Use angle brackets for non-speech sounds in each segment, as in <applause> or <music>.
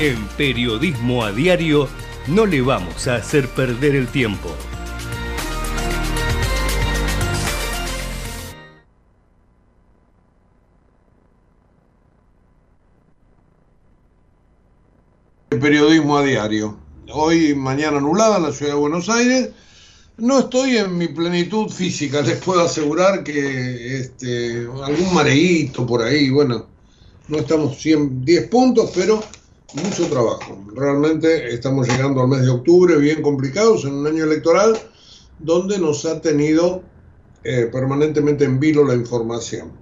En Periodismo a Diario no le vamos a hacer perder el tiempo. Periodismo a diario. Hoy, mañana nublada en la ciudad de Buenos Aires. No estoy en mi plenitud física, <laughs> les puedo asegurar que este, algún mareíto por ahí, bueno, no estamos 100, 10 puntos, pero mucho trabajo. Realmente estamos llegando al mes de octubre bien complicados en un año electoral donde nos ha tenido eh, permanentemente en vilo la información.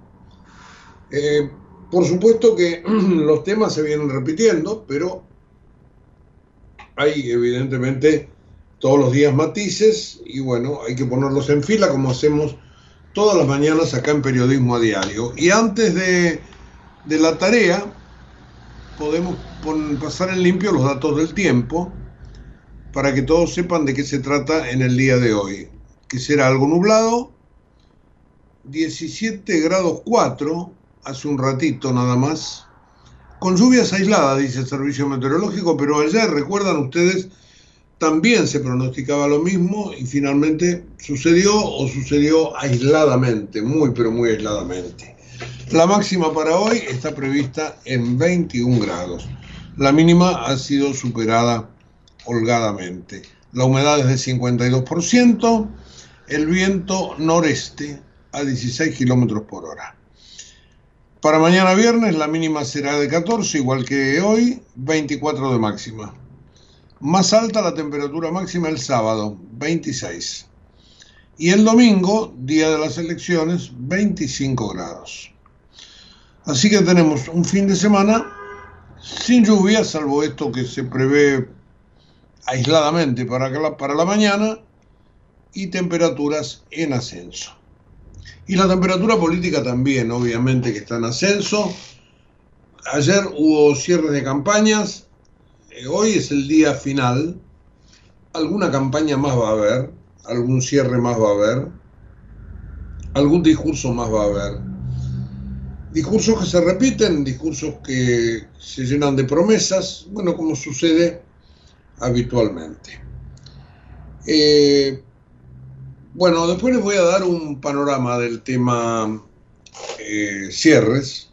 Eh, por supuesto que <clears throat> los temas se vienen repitiendo, pero hay evidentemente todos los días matices y bueno, hay que ponerlos en fila como hacemos todas las mañanas acá en Periodismo a Diario. Y antes de, de la tarea, podemos pasar en limpio los datos del tiempo para que todos sepan de qué se trata en el día de hoy. Que será algo nublado, 17 grados 4, hace un ratito nada más, con lluvias aisladas, dice el servicio meteorológico, pero ayer, recuerdan ustedes, también se pronosticaba lo mismo y finalmente sucedió o sucedió aisladamente, muy pero muy aisladamente. La máxima para hoy está prevista en 21 grados. La mínima ha sido superada holgadamente. La humedad es de 52%, el viento noreste a 16 kilómetros por hora. Para mañana viernes la mínima será de 14, igual que hoy, 24 de máxima. Más alta la temperatura máxima el sábado, 26. Y el domingo, día de las elecciones, 25 grados. Así que tenemos un fin de semana sin lluvia, salvo esto que se prevé aisladamente para, la, para la mañana, y temperaturas en ascenso. Y la temperatura política también, obviamente, que está en ascenso. Ayer hubo cierres de campañas, eh, hoy es el día final. Alguna campaña más va a haber, algún cierre más va a haber, algún discurso más va a haber discursos que se repiten, discursos que se llenan de promesas, bueno, como sucede habitualmente. Eh, bueno, después les voy a dar un panorama del tema eh, cierres.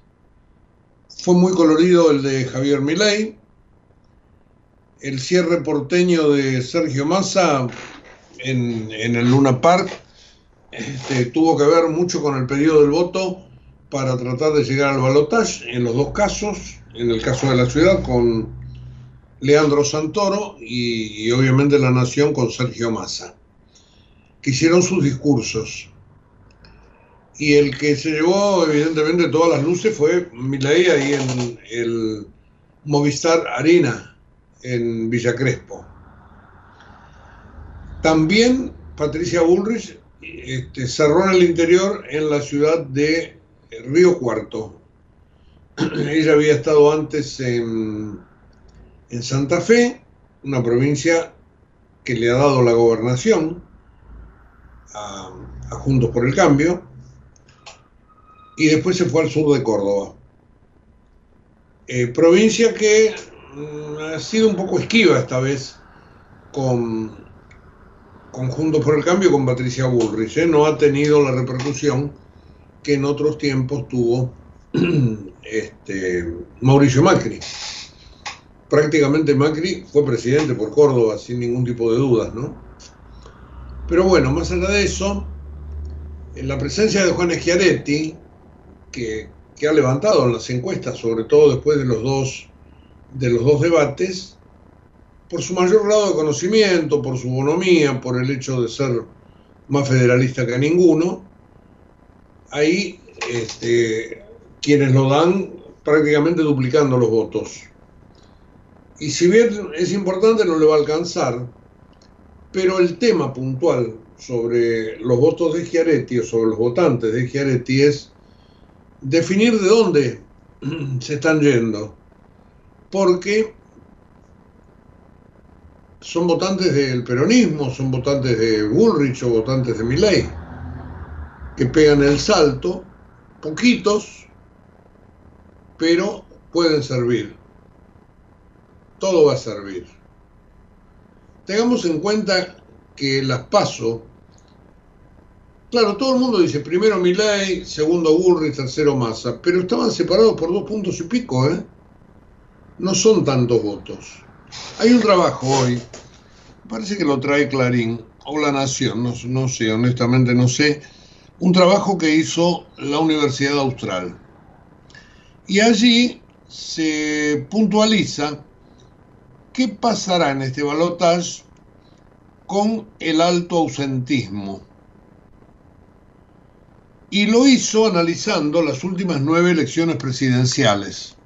Fue muy colorido el de Javier Milei. El cierre porteño de Sergio Massa en, el Luna Park este, tuvo que ver mucho con el periodo del voto para tratar de llegar al balotaje en los dos casos, en el caso de la ciudad con Leandro Santoro y, obviamente la nación con Sergio Massa, que hicieron sus discursos. Y el que se llevó evidentemente todas las luces fue Milei ahí en el Movistar Arena en Villa Crespo. También Patricia Bullrich este, cerró en el interior en la ciudad de Río Cuarto. <clears throat> Ella había estado antes en, en Santa Fe una provincia que le ha dado la gobernación a, Juntos por el Cambio, y después se fue al sur de Córdoba. Eh, provincia que mm, ha sido un poco esquiva esta vez con, con Juntos por el Cambio, con Patricia Bullrich. ¿eh? No ha tenido la repercusión que en otros tiempos tuvo <clears throat> este, Mauricio Macri. Prácticamente Macri fue presidente por Córdoba sin ningún tipo de dudas, ¿no? Pero bueno, más allá de eso, en la presencia de Juan Schiaretti, que, que, ha levantado en las encuestas, sobre todo después de los dos, de los dos debates, por su mayor grado de conocimiento, por su bonomía, por el hecho de ser más federalista que ninguno, ahí este, quienes lo dan prácticamente duplicando los votos. Y si bien es importante, no le va a alcanzar, pero el tema puntual sobre los votos de Chiaretti o sobre los votantes de Chiaretti es definir de dónde <clears throat> se están yendo. Porque son votantes del peronismo, son votantes de Bullrich o votantes de Milley, que pegan el salto, poquitos, pero pueden servir. Todo va a servir. Tengamos en cuenta que las paso, claro, todo el mundo dice primero Milei, segundo Bullrich, tercero Massa, pero estaban separados por dos puntos y pico, ¿eh? No son tantos votos. Hay un trabajo hoy, parece que lo trae Clarín o La Nación, no, no sé, honestamente no sé, un trabajo que hizo la Universidad Austral y allí se puntualiza qué pasará en este balotaje con el alto ausentismo. Y lo hizo analizando las últimas nueve elecciones presidenciales.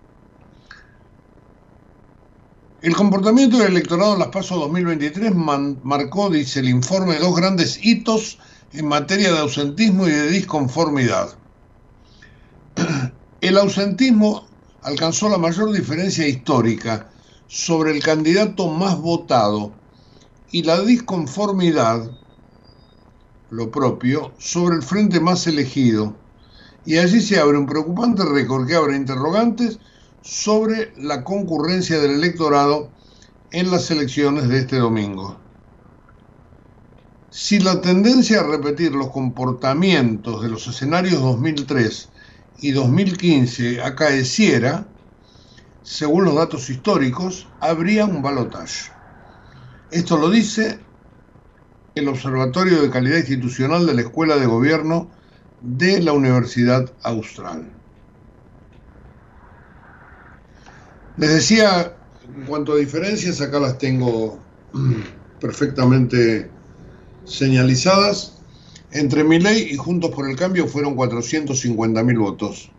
El comportamiento del electorado en las PASO 2023 marcó, dice el informe, dos grandes hitos en materia de ausentismo y de disconformidad. <clears throat> El ausentismo alcanzó la mayor diferencia histórica sobre el candidato más votado y la disconformidad, lo propio, sobre el frente más elegido. Y allí se abre un preocupante récord que abre interrogantes sobre la concurrencia del electorado en las elecciones de este domingo. Si la tendencia a repetir los comportamientos de los escenarios 2003 y 2015 acaeciera, según los datos históricos, habría un balotaje. Esto lo dice el Observatorio de Calidad Institucional de la Escuela de Gobierno de la Universidad Austral. Les decía, en cuanto a diferencias, acá las tengo <clears throat> perfectamente señalizadas. Entre Milei y Juntos por el Cambio fueron 450.000 votos.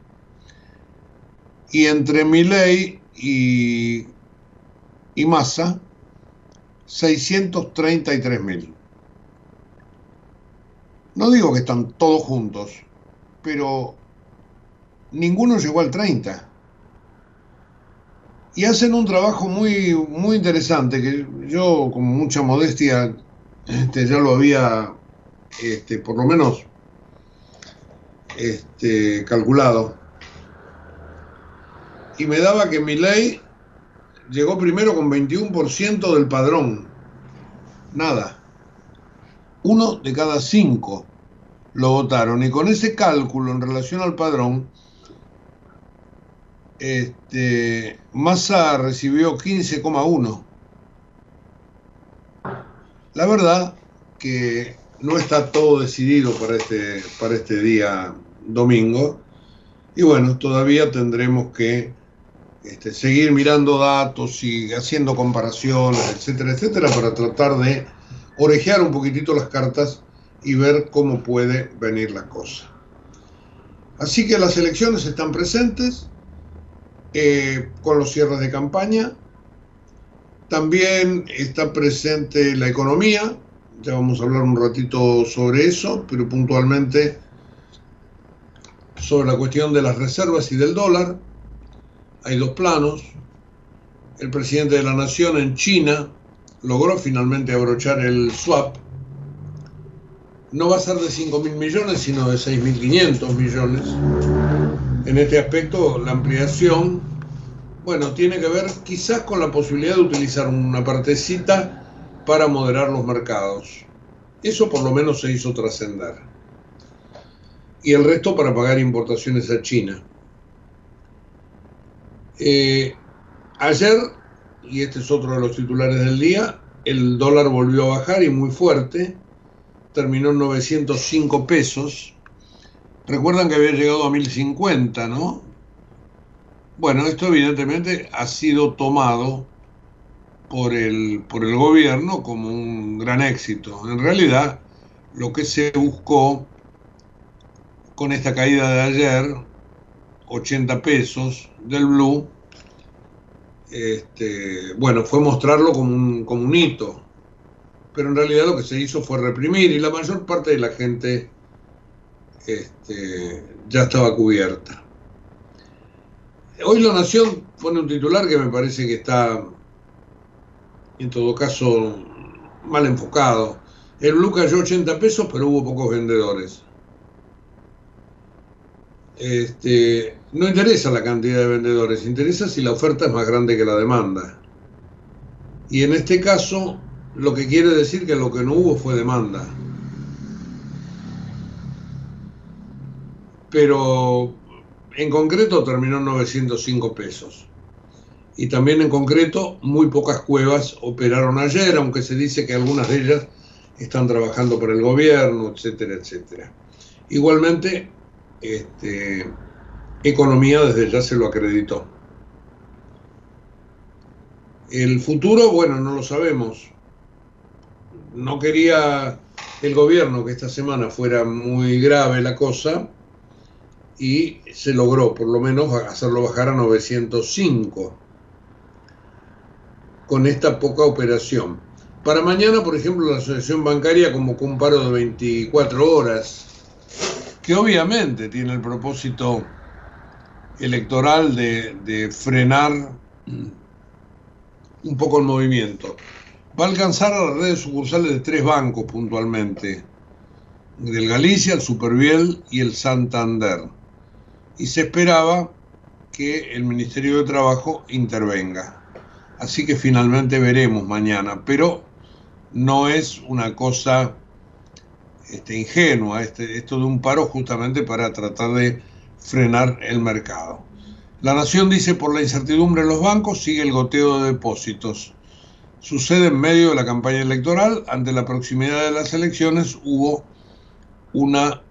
Y entre Milei y, y Massa, 633.000. No digo que están todos juntos, pero ninguno llegó al 30. Y hacen un trabajo muy, muy interesante que yo con mucha modestia este, ya lo había este, por lo menos este, calculado. Y me daba que mi ley llegó primero con 21% del padrón. Nada. Uno de cada cinco lo votaron. Y con ese cálculo en relación al padrón, este, Massa recibió 15,1. La verdad que no está todo decidido para este, para este día domingo. Y bueno, todavía tendremos que este, seguir mirando datos y haciendo comparaciones, etcétera, etcétera, para tratar de orejear un poquitito las cartas y ver cómo puede venir la cosa. Así que las elecciones están presentes eh, con los cierres de campaña. También está presente la economía, ya vamos a hablar un ratito sobre eso, pero puntualmente sobre la cuestión de las reservas y del dólar. Hay dos planos. El presidente de la Nación en China logró finalmente abrochar el swap. No va a ser de 5 mil millones, sino de 6.500 millones. En este aspecto, la ampliación, bueno, tiene que ver quizás con la posibilidad de utilizar una partecita para moderar los mercados. Eso por lo menos se hizo trascender. Y el resto para pagar importaciones a China. Eh, ayer, y este es otro de los titulares del día, el dólar volvió a bajar y muy fuerte, terminó en 905 pesos. Recuerdan que había llegado a 1050, ¿no? Bueno, esto evidentemente ha sido tomado por el, por el gobierno como un gran éxito. En realidad, lo que se buscó con esta caída de ayer, 80 pesos del blue, este, bueno, fue mostrarlo como un, como un hito, pero en realidad lo que se hizo fue reprimir y la mayor parte de la gente este, ya estaba cubierta. Hoy La Nación pone un titular que me parece que está en todo caso mal enfocado. El blue cayó 80 pesos, pero hubo pocos vendedores. Este, no interesa la cantidad de vendedores, interesa si la oferta es más grande que la demanda. Y en este caso, lo que quiere decir que lo que no hubo fue demanda. Pero en concreto terminó en 905 pesos y también en concreto muy pocas cuevas operaron ayer, aunque se dice que algunas de ellas están trabajando por el gobierno, etcétera, etcétera. Igualmente, este, economía desde ya se lo acreditó. El futuro, bueno, no lo sabemos. No quería el gobierno que esta semana fuera muy grave la cosa y se logró por lo menos hacerlo bajar a 905 con esta poca operación. Para mañana, por ejemplo, la Asociación Bancaria convocó un paro de 24 horas, que obviamente tiene el propósito electoral de, frenar un poco el movimiento. Va a alcanzar a las redes sucursales de tres bancos puntualmente, del Galicia, el Superviel y el Santander. Y se esperaba que el Ministerio de Trabajo intervenga. Así que finalmente veremos mañana, pero no es una cosa este, ingenua este, esto de un paro justamente para tratar de frenar el mercado. La Nación dice por la incertidumbre en los bancos sigue el goteo de depósitos. Sucede en medio de la campaña electoral, ante la proximidad de las elecciones hubo una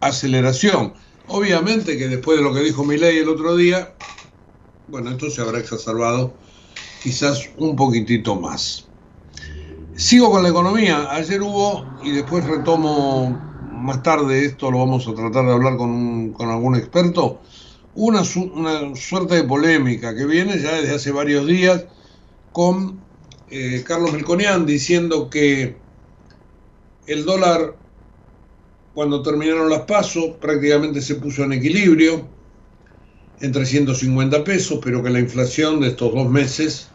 aceleración. Obviamente que después de lo que dijo Milei el otro día, bueno, esto se habrá exacerbado quizás un poquitito más. Sigo con la economía. Ayer hubo, y después retomo más tarde, esto lo vamos a tratar de hablar con, algún experto, una, una, suerte de polémica que viene ya desde hace varios días con eh, Carlos Melconian diciendo que el dólar, cuando terminaron las pasos, prácticamente se puso en equilibrio en 350 pesos, pero que la inflación de estos dos meses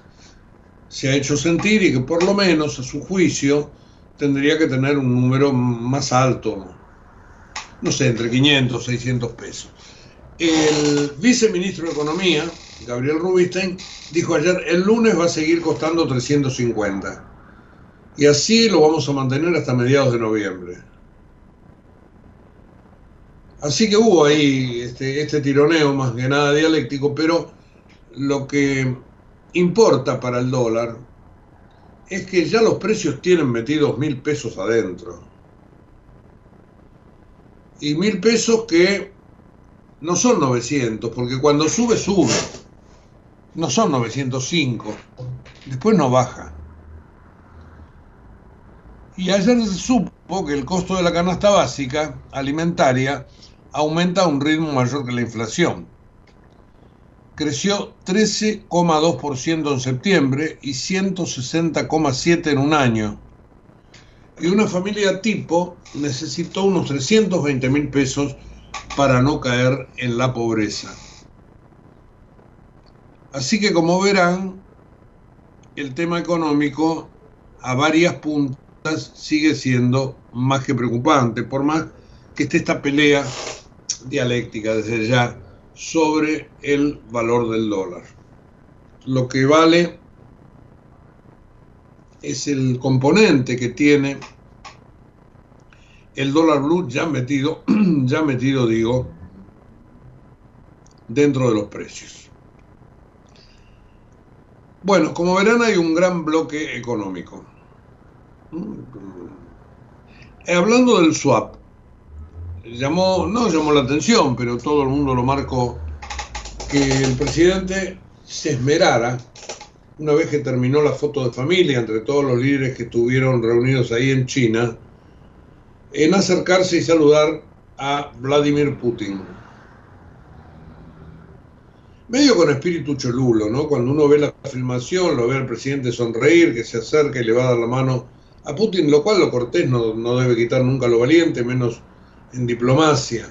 se ha hecho sentir y que por lo menos a su juicio tendría que tener un número más alto, no sé, entre 500 600 pesos. El viceministro de Economía, Gabriel Rubinstein, dijo ayer, el lunes va a seguir costando 350. Y así lo vamos a mantener hasta mediados de noviembre. Así que hubo ahí este, este tironeo más que nada dialéctico, pero lo que importa para el dólar es que ya los precios tienen metidos mil pesos adentro. Y mil pesos que no son 900, porque cuando sube, sube. No son 905. Después no baja. Y ayer se supo que el costo de la canasta básica alimentaria aumenta a un ritmo mayor que la inflación creció 13,2% en septiembre y 160,7% en un año. Y una familia tipo necesitó unos 320 mil pesos para no caer en la pobreza. Así que como verán, el tema económico a varias puntas sigue siendo más que preocupante, por más que esté esta pelea dialéctica desde ya sobre el valor del dólar. Lo que vale es el componente que tiene el dólar blue ya metido, <clears throat> ya metido digo, dentro de los precios. Bueno, como verán hay un gran bloque económico. Eh, hablando del swap, llamó, no llamó la atención, pero todo el mundo lo marcó, que el presidente se esmerara, una vez que terminó la foto de familia entre todos los líderes que estuvieron reunidos ahí en China, en acercarse y saludar a Vladimir Putin. Medio con espíritu cholulo, ¿no? Cuando uno ve la filmación, lo ve al presidente sonreír, que se acerca y le va a dar la mano a Putin, lo cual lo cortés no, no debe quitar nunca lo valiente, menos en diplomacia.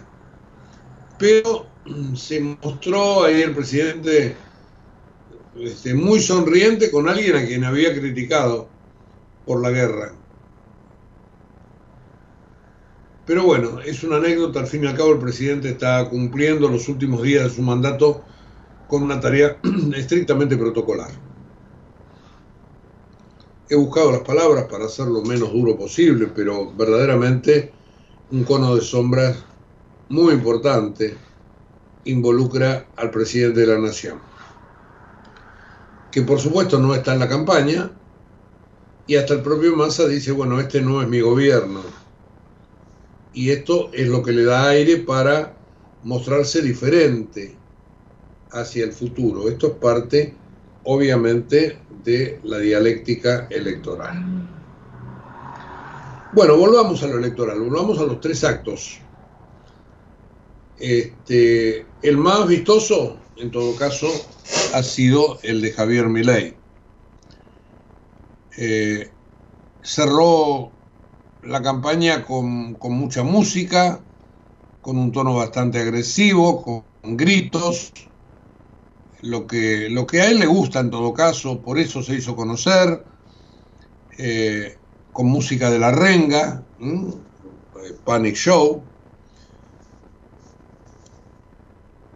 Pero mm, se mostró ahí el presidente este, muy sonriente con alguien a quien había criticado por la guerra. Pero bueno, es una anécdota, al fin y al cabo el presidente está cumpliendo los últimos días de su mandato con una tarea <clears throat> estrictamente protocolar. He buscado las palabras para hacerlo lo menos duro posible, pero verdaderamente un cono de sombras muy importante involucra al presidente de la nación, que por supuesto no está en la campaña, y hasta el propio Massa dice, bueno, este no es mi gobierno, y esto es lo que le da aire para mostrarse diferente hacia el futuro. Esto es parte, obviamente, de la dialéctica electoral. Bueno, volvamos a lo electoral, volvamos a los tres actos. Este, el más vistoso, en todo caso, ha sido el de Javier Milei. Eh, cerró la campaña con, con, mucha música, con un tono bastante agresivo, con gritos, lo que, lo que a él le gusta en todo caso, por eso se hizo conocer, eh, con música de la renga, Panic Show.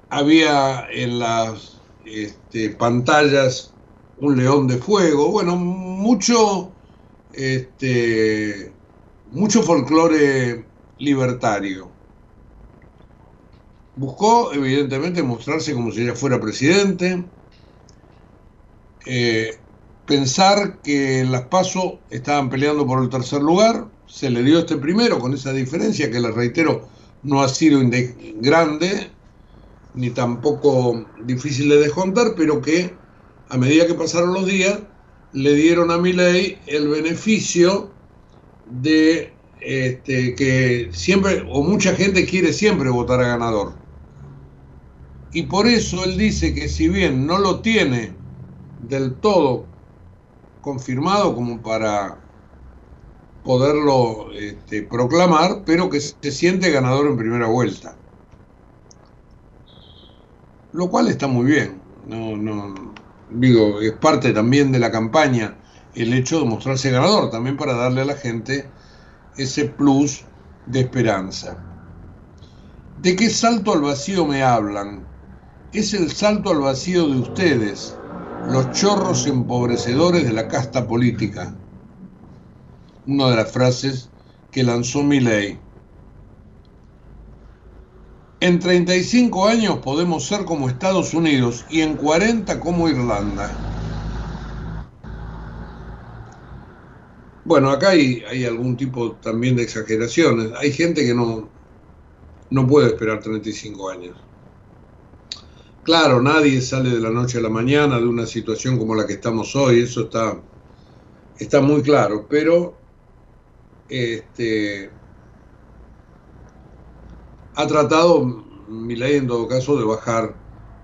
Había en las este, pantallas un león de fuego, bueno, mucho este, mucho folclore libertario. Buscó, evidentemente, mostrarse como si ella fuera presidente, eh, pensar que en las PASO estaban peleando por el tercer lugar, se le dio este primero, con esa diferencia que les reitero, no ha sido grande, ni tampoco difícil de descontar, pero que a medida que pasaron los días, le dieron a ley el beneficio de este, que siempre, o mucha gente quiere siempre votar a ganador. Y por eso él dice que si bien no lo tiene del todo confirmado como para poderlo este, proclamar, pero que se siente ganador en primera vuelta. Lo cual está muy bien. No, no, digo, es parte también de la campaña el hecho de mostrarse ganador, también para darle a la gente ese plus de esperanza. ¿De qué salto al vacío me hablan? Es el salto al vacío de ustedes, los chorros empobrecedores de la casta política. Una de las frases que lanzó ley. En 35 años podemos ser como Estados Unidos y en 40 como Irlanda. Bueno, acá hay, hay, algún tipo también de exageraciones. Hay gente que no, no puede esperar 35 años. Claro, nadie sale de la noche a la mañana de una situación como la que estamos hoy, eso está, está muy claro, pero este, ha tratado, mi ley en todo caso, de bajar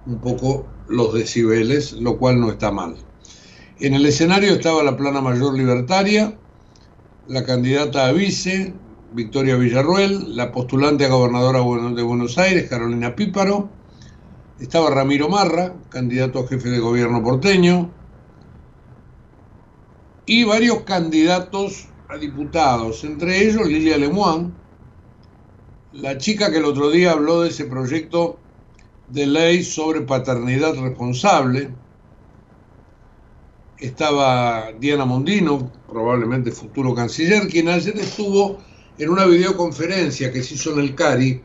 un poco los decibeles, lo cual no está mal. En el escenario estaba la plana mayor libertaria, la candidata a vice, Victoria Villarruel, la postulante a gobernadora de Buenos Aires, Carolina Píparo, estaba Ramiro Marra, candidato a jefe de gobierno porteño, y varios candidatos a diputados, entre ellos Lilia Lemoine, la chica que el otro día habló de ese proyecto de ley sobre paternidad responsable. Estaba Diana Mondino, probablemente futuro canciller, quien ayer estuvo en una videoconferencia que se hizo en el CARI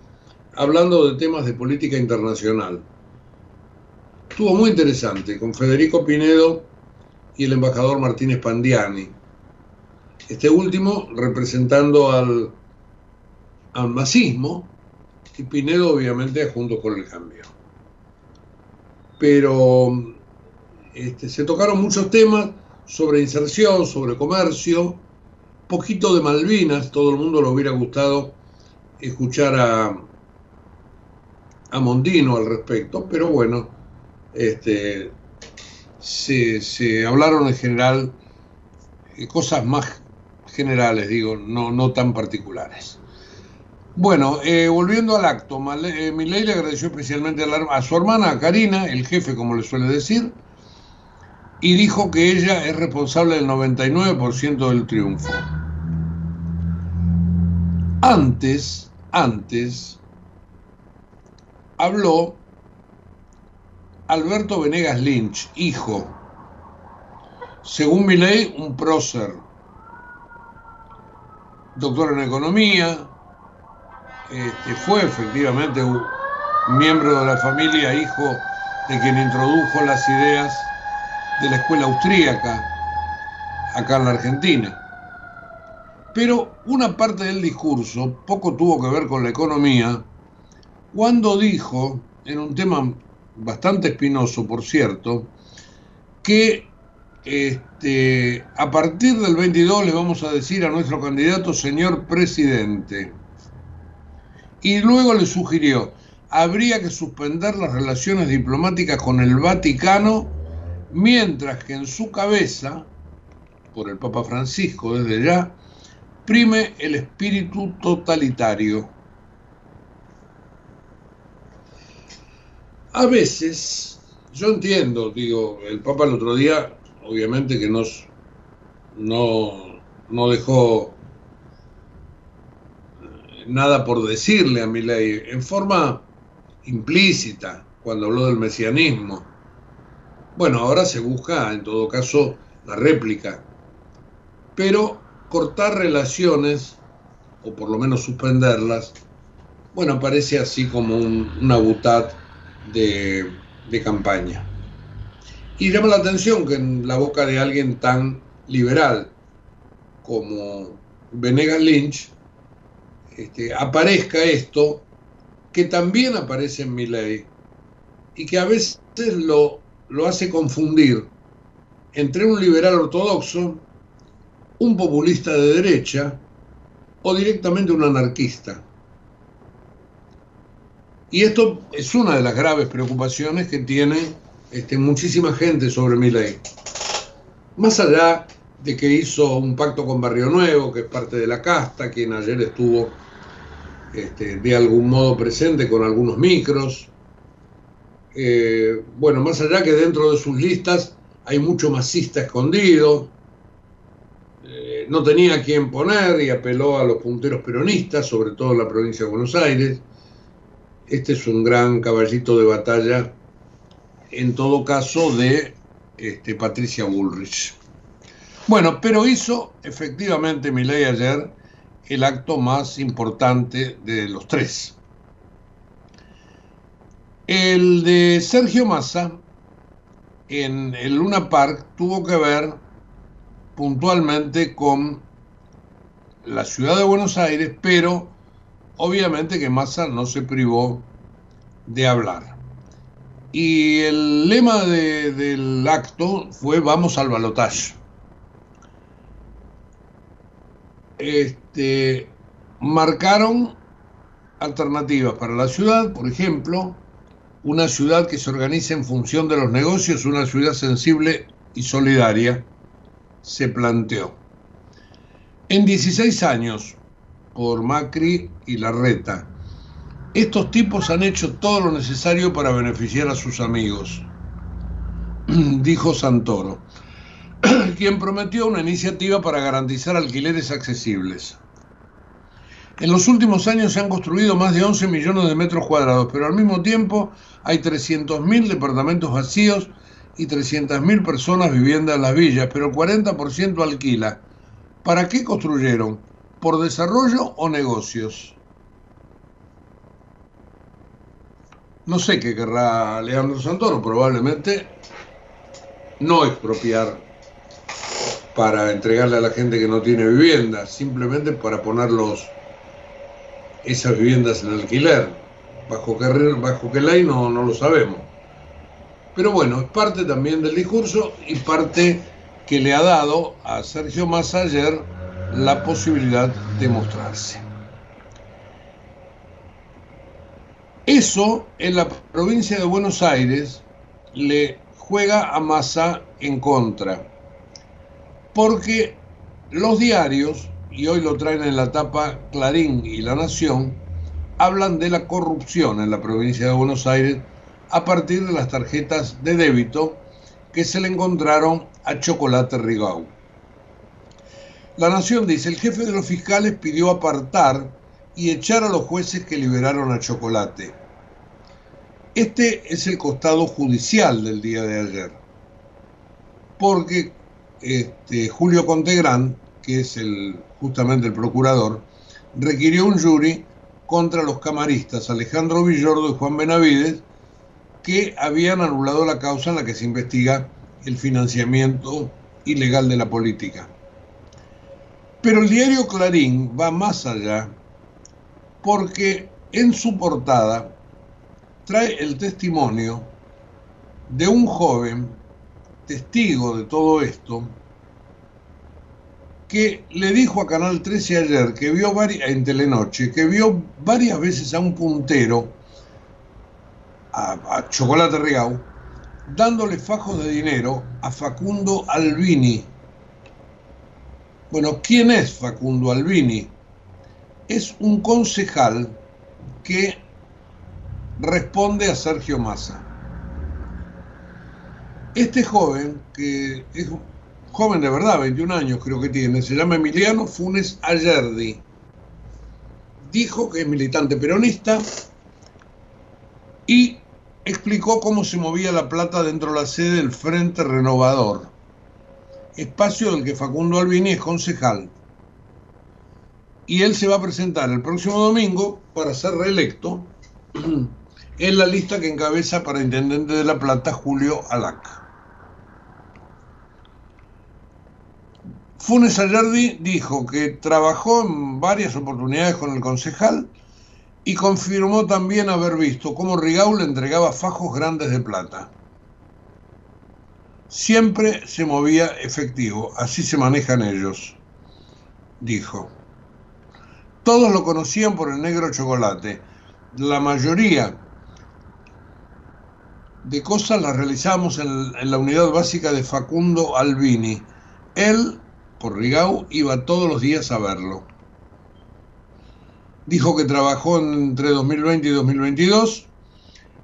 hablando de temas de política internacional. Estuvo muy interesante con Federico Pinedo y el embajador Martínez Pandiani. Este último representando al, al masismo y Pinedo obviamente junto con el cambio. Pero este, se tocaron muchos temas sobre inserción, sobre comercio, poquito de Malvinas, todo el mundo le hubiera gustado escuchar a, a Mondino al respecto, pero bueno, este, se, hablaron en general cosas más generales, digo, no, no tan particulares. Bueno, eh, volviendo al acto, eh, Milei le agradeció especialmente a, a, su hermana, Karina, el jefe, como le suele decir, y dijo que ella es responsable del 99% del triunfo. Antes, antes, habló Alberto Venegas Lynch, hijo. Según mi ley, un prócer. Doctor en economía. Este, fue efectivamente un miembro de la familia, hijo de quien introdujo las ideas de la escuela austríaca acá en la Argentina. Pero una parte del discurso poco tuvo que ver con la economía cuando dijo, en un tema bastante espinoso, por cierto, que este, a partir del 22 le vamos a decir a nuestro candidato, señor presidente. Y luego le sugirió, habría que suspender las relaciones diplomáticas con el Vaticano, mientras que en su cabeza, por el Papa Francisco desde ya, prime el espíritu totalitario. A veces, yo entiendo, digo, el Papa el otro día, obviamente que nos, no, no dejó nada por decirle a mi ley, en forma implícita, cuando habló del mesianismo. Bueno, ahora se busca, en todo caso, la réplica. Pero cortar relaciones, o por lo menos suspenderlas, bueno, parece así como un, una butad de, campaña. Y llama la atención que en la boca de alguien tan liberal como Venegas Lynch este, aparezca esto que también aparece en mi ley y que a veces lo, lo hace confundir entre un liberal ortodoxo, un populista de derecha o directamente un anarquista. Y esto es una de las graves preocupaciones que tiene este, muchísima gente sobre mi ley. Más allá de que hizo un pacto con Barrio Nuevo, que es parte de la casta, quien ayer estuvo este, de algún modo presente con algunos micros. Eh, bueno, más allá que dentro de sus listas hay mucho masista escondido, eh, no tenía a quién poner y apeló a los punteros peronistas, sobre todo en la provincia de Buenos Aires. Este es un gran caballito de batalla, en todo caso, de este, Patricia Bullrich. Bueno, pero hizo efectivamente mi ley ayer el acto más importante de los tres. El de Sergio Massa en el Luna Park tuvo que ver puntualmente con la ciudad de Buenos Aires, pero obviamente que Massa no se privó de hablar. Y el lema del acto fue vamos al balotaje. Este, marcaron alternativas para la ciudad, por ejemplo, una ciudad que se organiza en función de los negocios, una ciudad sensible y solidaria, se planteó. En 16 años, por Macri y Larreta. Estos tipos han hecho todo lo necesario para beneficiar a sus amigos, <clears throat> dijo Santoro. <clears throat> quien prometió una iniciativa para garantizar alquileres accesibles. En los últimos años se han construido más de 11 millones de metros cuadrados, pero al mismo tiempo hay 300.000 departamentos vacíos y 300.000 personas viviendo en las villas, pero el 40% alquila. ¿Para qué construyeron? ¿Por desarrollo o negocios? No sé qué querrá Leandro Santoro, probablemente no expropiar para entregarle a la gente que no tiene vivienda, simplemente para ponerlos esas viviendas en alquiler. Bajo qué, bajo qué ley no, no lo sabemos. Pero bueno, es parte también del discurso y parte que le ha dado a Sergio Massa ayer la posibilidad de mostrarse. Eso en la provincia de Buenos Aires le juega a Massa en contra, porque los diarios, y hoy lo traen en la tapa Clarín y La Nación, hablan de la corrupción en la provincia de Buenos Aires a partir de las tarjetas de débito que se le encontraron a Chocolate Rigau. La Nación dice, el jefe de los fiscales pidió apartar y echar a los jueces que liberaron a Chocolate. Este es el costado judicial del día de ayer, porque este, Julio Contegrán, que es el, justamente el procurador, requirió un jury contra los camaristas Alejandro Villordo y Juan Benavides, que habían anulado la causa en la que se investiga el financiamiento ilegal de la política. Pero el diario Clarín va más allá porque en su portada trae el testimonio de un joven testigo de todo esto que le dijo a Canal 13 ayer que vio varias, en Telenoche, que vio varias veces a un puntero, a, Chocolate Regau, dándole fajos de dinero a Facundo Albini. Bueno, ¿quién es Facundo Albini? Es un concejal que responde a Sergio Massa. Este joven, que es joven de verdad, 21 años creo que tiene, se llama Emiliano Funes Ayerdi, dijo que es militante peronista y explicó cómo se movía la plata dentro de la sede del Frente Renovador, espacio del que Facundo Albini es concejal. Y él se va a presentar el próximo domingo para ser reelecto <clears throat> en la lista que encabeza para intendente de La Plata Julio Alac. Funes Ayardi dijo que trabajó en varias oportunidades con el concejal y confirmó también haber visto cómo Rigaud le entregaba fajos grandes de plata. Siempre se movía efectivo, así se manejan ellos, dijo. Todos lo conocían por el negro chocolate. La mayoría de cosas las realizamos en la unidad básica de Facundo Albini. Él, por Rigau, iba todos los días a verlo dijo que trabajó entre 2020 y 2022,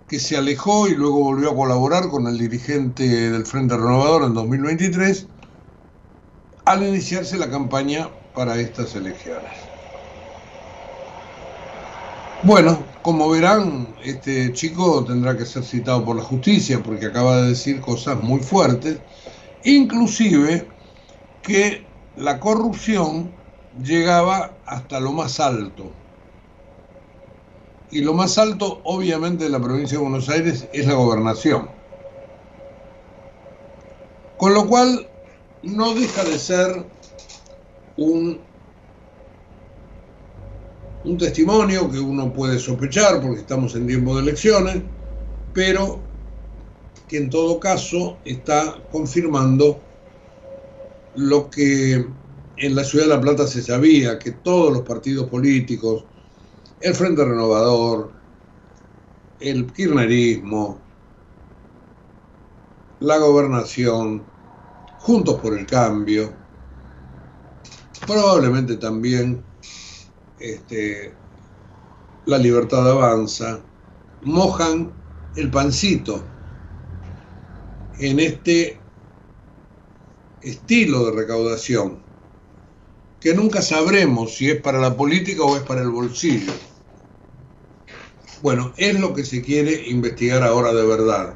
que se alejó y luego volvió a colaborar con el dirigente del Frente Renovador en 2023, al iniciarse la campaña para estas elecciones. Bueno, como verán, este chico tendrá que ser citado por la justicia porque acaba de decir cosas muy fuertes, inclusive que la corrupción llegaba hasta lo más alto y lo más alto, obviamente, de la provincia de Buenos Aires es la gobernación. Con lo cual, no deja de ser un, un testimonio que uno puede sospechar porque estamos en tiempo de elecciones, pero que en todo caso está confirmando lo que en la ciudad de La Plata se sabía, que todos los partidos políticos, el Frente Renovador, el kirchnerismo, la gobernación, Juntos por el Cambio, probablemente también este, la libertad avanza, mojan el pancito en este estilo de recaudación, que nunca sabremos si es para la política o es para el bolsillo. Bueno, es lo que se quiere investigar ahora de verdad.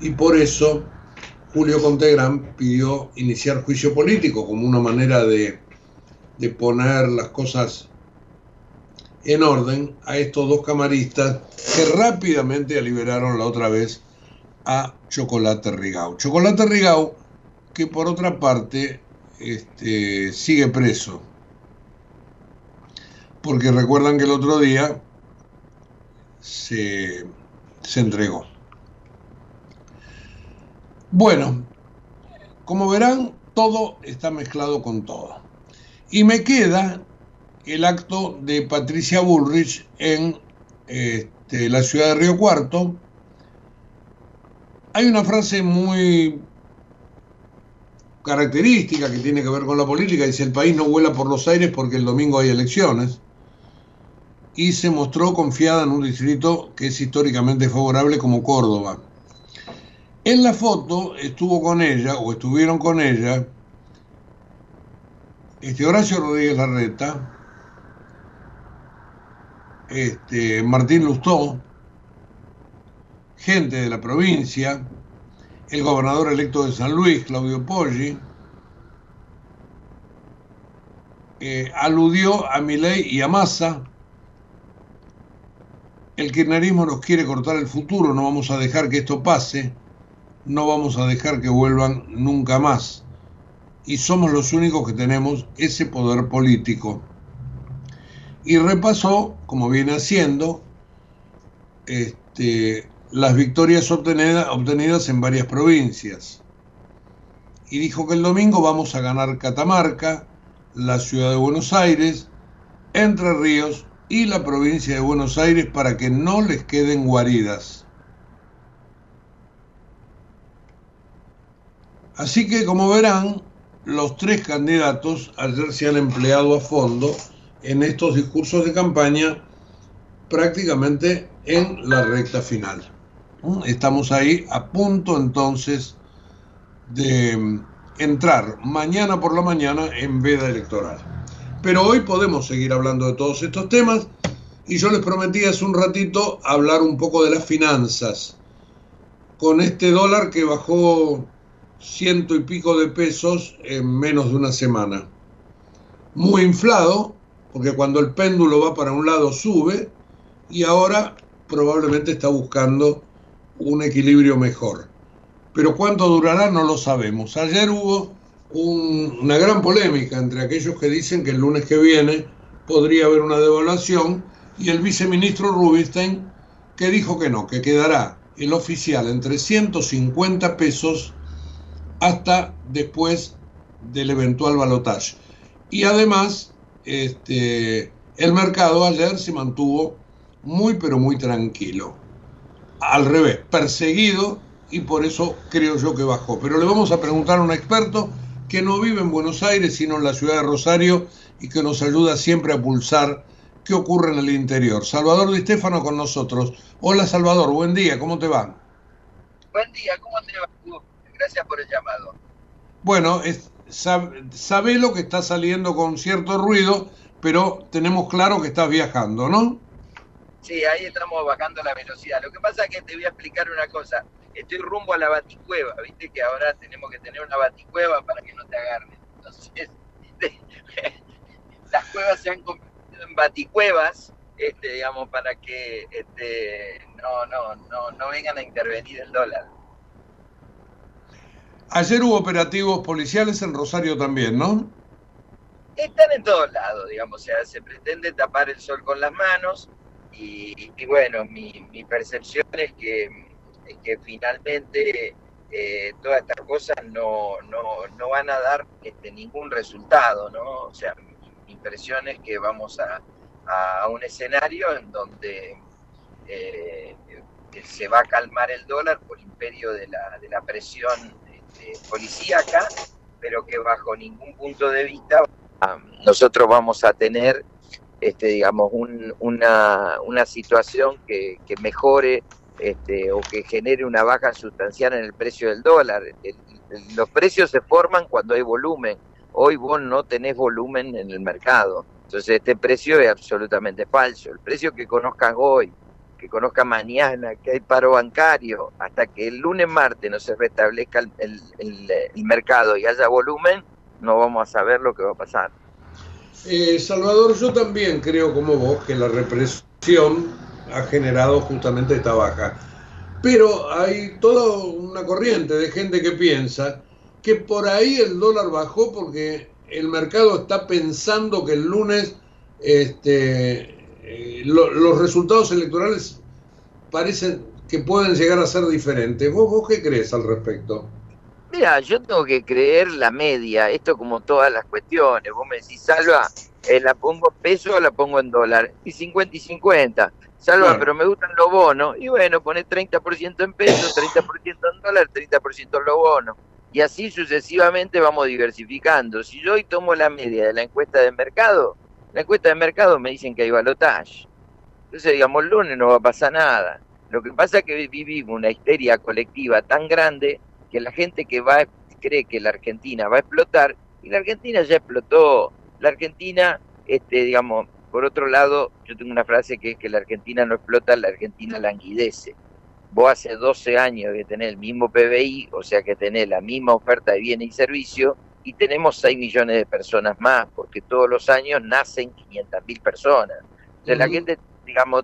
Y por eso Julio Contegrán pidió iniciar juicio político como una manera de, de poner las cosas en orden a estos dos camaristas que rápidamente liberaron la otra vez a Chocolate Rigau. Chocolate Rigau, que por otra parte este, sigue preso. Porque recuerdan que el otro día se, se entregó. Bueno, como verán, todo está mezclado con todo. Y me queda el acto de Patricia Bullrich en este, la ciudad de Río Cuarto. Hay una frase muy característica que tiene que ver con la política, dice el país no vuela por los aires porque el domingo hay elecciones, y se mostró confiada en un distrito que es históricamente favorable como Córdoba. En la foto estuvo con ella, o estuvieron con ella, este Horacio Rodríguez Larreta, este, Martín Lustó, gente de la provincia, el gobernador electo de San Luis, Claudio Poggi, eh, aludió a Milei y a Massa. El kirchnerismo nos quiere cortar el futuro, no vamos a dejar que esto pase, no vamos a dejar que vuelvan nunca más. Y somos los únicos que tenemos ese poder político y repasó, como viene haciendo, este, las victorias obtenidas en varias provincias. Y dijo que el domingo vamos a ganar Catamarca, la ciudad de Buenos Aires, Entre Ríos y la provincia de Buenos Aires para que no les queden guaridas. Así que como verán, los tres candidatos ayer se han empleado a fondo en estos discursos de campaña prácticamente en la recta final. Estamos ahí a punto entonces de mm, entrar mañana por la mañana en veda electoral. Pero hoy podemos seguir hablando de todos estos temas y yo les prometí hace un ratito hablar un poco de las finanzas. Con este dólar que bajó ciento y pico de pesos en menos de una semana. Muy inflado, porque cuando el péndulo va para un lado sube y ahora probablemente está buscando un equilibrio mejor. Pero cuánto durará no lo sabemos. Ayer hubo una gran polémica entre aquellos que dicen que el lunes que viene podría haber una devaluación y el viceministro Rubinstein que dijo que no, que quedará el oficial entre 150 pesos hasta después del eventual balotaje. Y además este, el mercado ayer se mantuvo muy pero muy tranquilo. Al revés, perseguido y por eso creo yo que bajó. Pero le vamos a preguntar a un experto que no vive en Buenos Aires, sino en la ciudad de Rosario y que nos ayuda siempre a pulsar qué ocurre en el interior. Salvador Di Stefano con nosotros. Hola Salvador, buen día, ¿cómo te va? Buen día, ¿cómo te va? Gracias por el llamado. Bueno, es, sabe, lo que está saliendo con cierto ruido, pero tenemos claro que estás viajando, ¿no? Sí, ahí estamos bajando la velocidad. Lo que pasa es que te voy a explicar una cosa. Estoy rumbo a la baticueva, viste que ahora tenemos que tener una baticueva para que no te agarren. Entonces, <laughs> las cuevas se han convertido en baticuevas, este, digamos, para que este, no, no, no, no vengan a intervenir el dólar. Ayer hubo operativos policiales en Rosario también, ¿no? Están en todos lados, digamos, o sea, se pretende tapar el sol con las manos y, bueno, mi, percepción es que, que finalmente eh, todas estas cosas no, no, van a dar este, ningún resultado, ¿no? O sea, mi impresión es que vamos a, un escenario en donde eh, se va a calmar el dólar por imperio de la, de la presión policía acá, pero que bajo ningún punto de vista nosotros vamos a tener este, digamos, una, una situación que, mejore este, o que genere una baja sustancial en el precio del dólar. los precios se forman cuando hay volumen. Hoy vos no tenés volumen en el mercado. Entonces este precio es absolutamente falso. El precio que conozcan hoy, que conozcan mañana, que hay paro bancario, hasta que el lunes, martes no se restablezca el, el mercado y haya volumen, no vamos a saber lo que va a pasar. Eh, Salvador, yo también creo como vos que la represión ha generado justamente esta baja. Pero hay toda una corriente de gente que piensa que por ahí el dólar bajó porque el mercado está pensando que el lunes este, eh, los resultados electorales parecen que pueden llegar a ser diferentes. ¿Vos, ¿Vos qué crees al respecto? Mira, yo tengo que creer la media, esto como todas las cuestiones. Vos me decís, Salva, eh, ¿la pongo en peso o la pongo en dólar? Y 50 y 50. Salva, pero me gustan los bonos. Y bueno, pones 30% en pesos, 30% en dólar, 30% en los bonos. Y así sucesivamente vamos diversificando. Si yo hoy tomo la media de la encuesta de mercado, la encuesta de mercado me dicen que hay balotaje. Entonces, digamos, el lunes no va a pasar nada. Lo que pasa es que vivimos una histeria colectiva tan grande que la gente que va cree que la Argentina va a explotar y la Argentina ya explotó. La Argentina, este, digamos, por otro lado, yo tengo una frase que es que la Argentina no explota, la Argentina languidece. Vos hace 12 años que tenés el mismo PBI, o sea que tenés la misma oferta de bienes y servicios, y tenemos 6 millones de personas más, porque todos los años nacen 500 mil personas. Entonces la gente,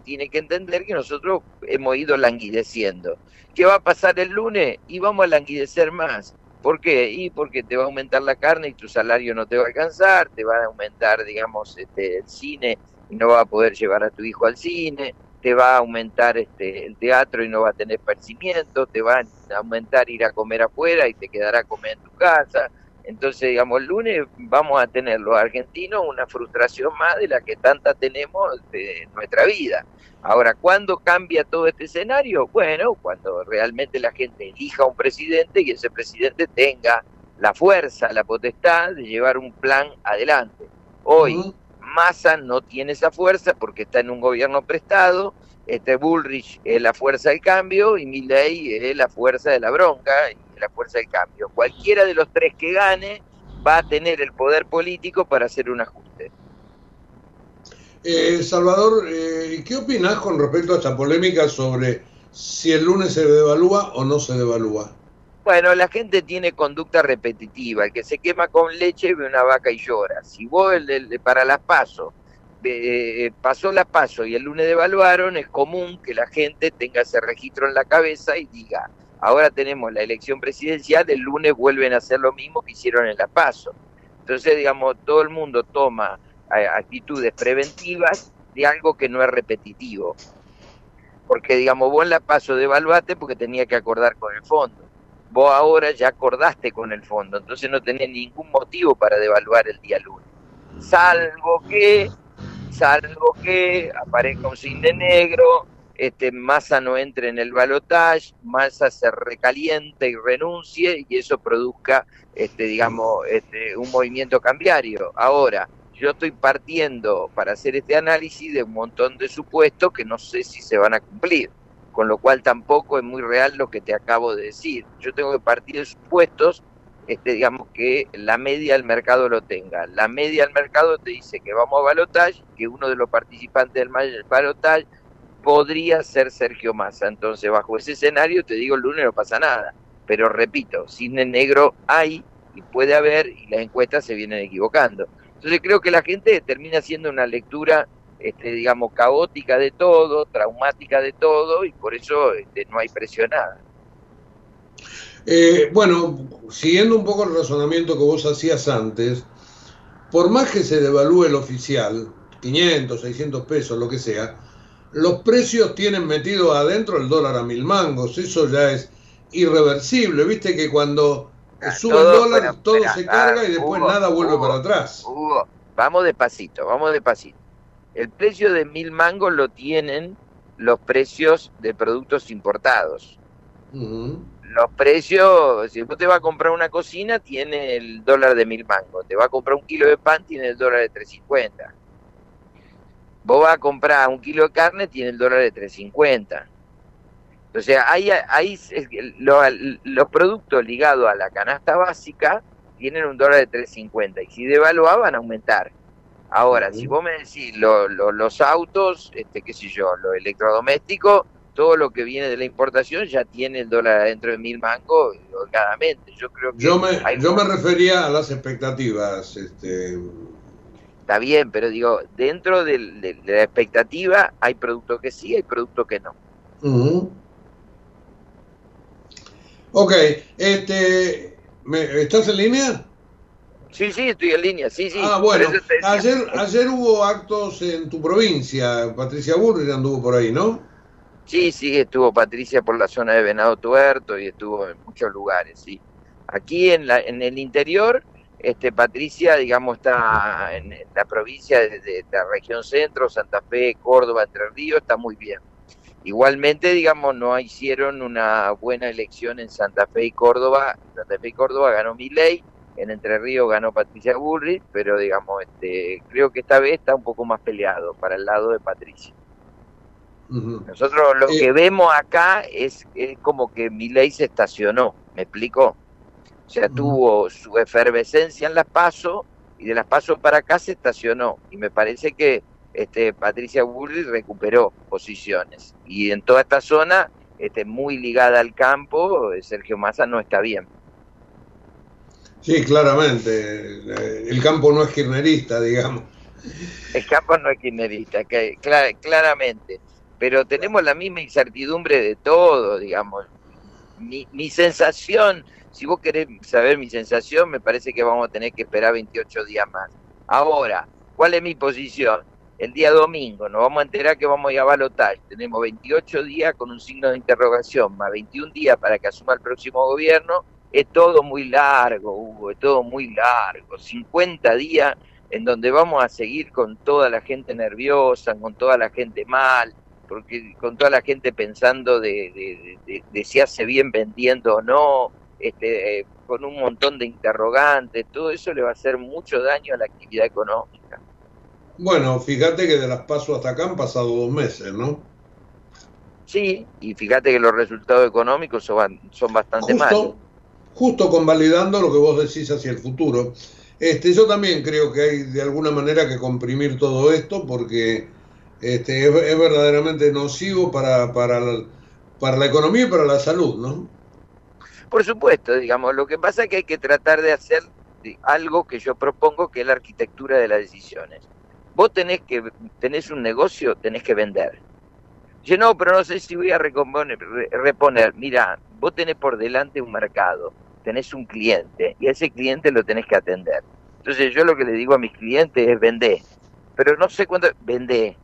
tiene que entender que nosotros hemos ido languideciendo. ¿Qué va a pasar el lunes? Y vamos a languidecer más. ¿Por qué? Y porque te va a aumentar la carne y tu salario no te va a alcanzar, te va a aumentar, digamos, este, el cine y no va a poder llevar a tu hijo al cine, te va a aumentar este, el teatro y no va a tener percibimiento, te va a aumentar ir a comer afuera y te quedará a comer en tu casa. Entonces, digamos, el lunes vamos a tener los argentinos una frustración más de la que tanta tenemos de nuestra vida. Ahora, ¿cuándo cambia todo este escenario? Bueno, cuando realmente la gente elija un presidente y ese presidente tenga la fuerza, la potestad de llevar un plan adelante. Hoy, Massa no tiene esa fuerza porque está en un gobierno prestado, este Bullrich es la fuerza del cambio y Milley es la fuerza de la bronca y la fuerza del cambio. Cualquiera de los tres que gane va a tener el poder político para hacer un ajuste. Eh, Salvador, eh, ¿qué opinas con respecto a esta polémica sobre si el lunes se devalúa o no se devalúa? Bueno, la gente tiene conducta repetitiva. El que se quema con leche ve una vaca y llora. Si vos para las pasos eh, pasó las pasos y el lunes devaluaron, es común que la gente tenga ese registro en la cabeza y diga, ahora tenemos la elección presidencial, el lunes vuelven a hacer lo mismo que hicieron en la paso. Entonces, digamos, todo el mundo toma actitudes preventivas de algo que no es repetitivo. Porque, digamos, vos en la paso devaluate porque tenía que acordar con el fondo. Vos ahora ya acordaste con el fondo, entonces no tenés ningún motivo para devaluar el día lunes. Salvo que, salvo que aparezca un cine negro, este, Massa no entre en el balotaje, Massa se recaliente y renuncie y eso produzca, este, digamos, este, un movimiento cambiario. Ahora, yo estoy partiendo para hacer este análisis de un montón de supuestos que no sé si se van a cumplir, con lo cual tampoco es muy real lo que te acabo de decir. Yo tengo que partir de supuestos, este, digamos que la media del mercado lo tenga. La media del mercado te dice que vamos a balotage, que uno de los participantes del balotage podría ser Sergio Massa. Entonces, bajo ese escenario, te digo, el lunes no pasa nada. Pero repito, cisne negro hay y puede haber y las encuestas se vienen equivocando. Entonces creo que la gente termina haciendo una lectura, este, digamos, caótica de todo, traumática de todo, y por eso este, no hay presionada. Eh, bueno, siguiendo un poco el razonamiento que vos hacías antes, por más que se devalúe el oficial, 500, 600 pesos, lo que sea, los precios tienen metido adentro el dólar a mil mangos, eso ya es irreversible, viste que cuando Ah, sube el dólar, todo se carga y después nada vuelve para atrás. vamos despacito, vamos despacito. El precio de mil mangos lo tienen los precios de productos importados. Los precios, si vos te vas a comprar una cocina, tiene el dólar de mil mangos. Te va a comprar un kilo de pan, tiene el dólar de 350. Vos vas a comprar un kilo de carne, tiene el dólar de 350. Entonces, ahí, ahí los productos ligados a la canasta básica tienen un dólar de 3.50 y si devaluaban van a aumentar. Ahora, si vos me decís los autos, este, qué sé yo, los electrodomésticos, todo lo que viene de la importación ya tiene el dólar adentro de mil mangos, holgadamente. Yo creo que yo me, yo me refería a las expectativas. Este... Está bien, pero digo, dentro de, la expectativa hay productos que sí, hay productos que no. Ok, este, ¿estás en línea? Sí, sí, estoy en línea, sí, sí. Ah, bueno, ayer, ayer hubo actos en tu provincia, Patricia Burri anduvo por ahí, ¿no? Sí, sí, estuvo Patricia por la zona de Venado Tuerto y estuvo en muchos lugares, sí. Aquí en, la, en el interior, este, Patricia, digamos, está en, la provincia de, la región centro, Santa Fe, Córdoba, Entre Ríos, está muy bien. Igualmente, digamos, no hicieron una buena elección en Santa Fe y Córdoba. Santa Fe y Córdoba ganó Milei, en Entre Ríos ganó Patricia Bullrich, pero digamos, este, creo que esta vez está un poco más peleado para el lado de Patricia. Nosotros lo que vemos acá es, como que Milei se estacionó, ¿me explico? O sea, tuvo su efervescencia en las PASO y de las PASO para acá se estacionó. Y me parece que este, Patricia Bullrich recuperó posiciones. Y en toda esta zona, este, muy ligada al campo, Sergio Massa no está bien. Sí, claramente. El campo no es kirchnerista, digamos. El campo no es kirchnerista, que, claramente. Pero tenemos la misma incertidumbre de todo, digamos. Mi, mi sensación, si vos querés saber mi sensación, me parece que vamos a tener que esperar 28 días más. Ahora, ¿cuál es mi posición? El día domingo nos vamos a enterar que vamos a ir a balotaje. Tenemos 28 días con un signo de interrogación, más 21 días para que asuma el próximo gobierno es todo muy largo, Hugo, es todo muy largo. 50 días en donde vamos a seguir con toda la gente nerviosa, con toda la gente mal, porque con toda la gente pensando de, si hace bien vendiendo o no, este, con un montón de interrogantes, todo eso le va a hacer mucho daño a la actividad económica. Bueno, fíjate que de las pasos hasta acá han pasado dos meses, ¿no? Sí, y fíjate que los resultados económicos son, son bastante malos justo convalidando lo que vos decís hacia el futuro. Este, yo también creo que hay de alguna manera que comprimir todo esto porque este, es, verdaderamente nocivo para, para, la, para la economía y para la salud, ¿no? Por supuesto, digamos, lo que pasa es que hay que tratar de hacer algo que yo propongo, que es la arquitectura de las decisiones. Vos tenés que tenés un negocio, tenés que vender. Yo no, pero no sé si voy a reponer. Mira, vos tenés por delante un mercado, tenés un cliente y a ese cliente lo tenés que atender. Entonces yo lo que le digo a mis clientes es vender, pero no sé cuándo vender.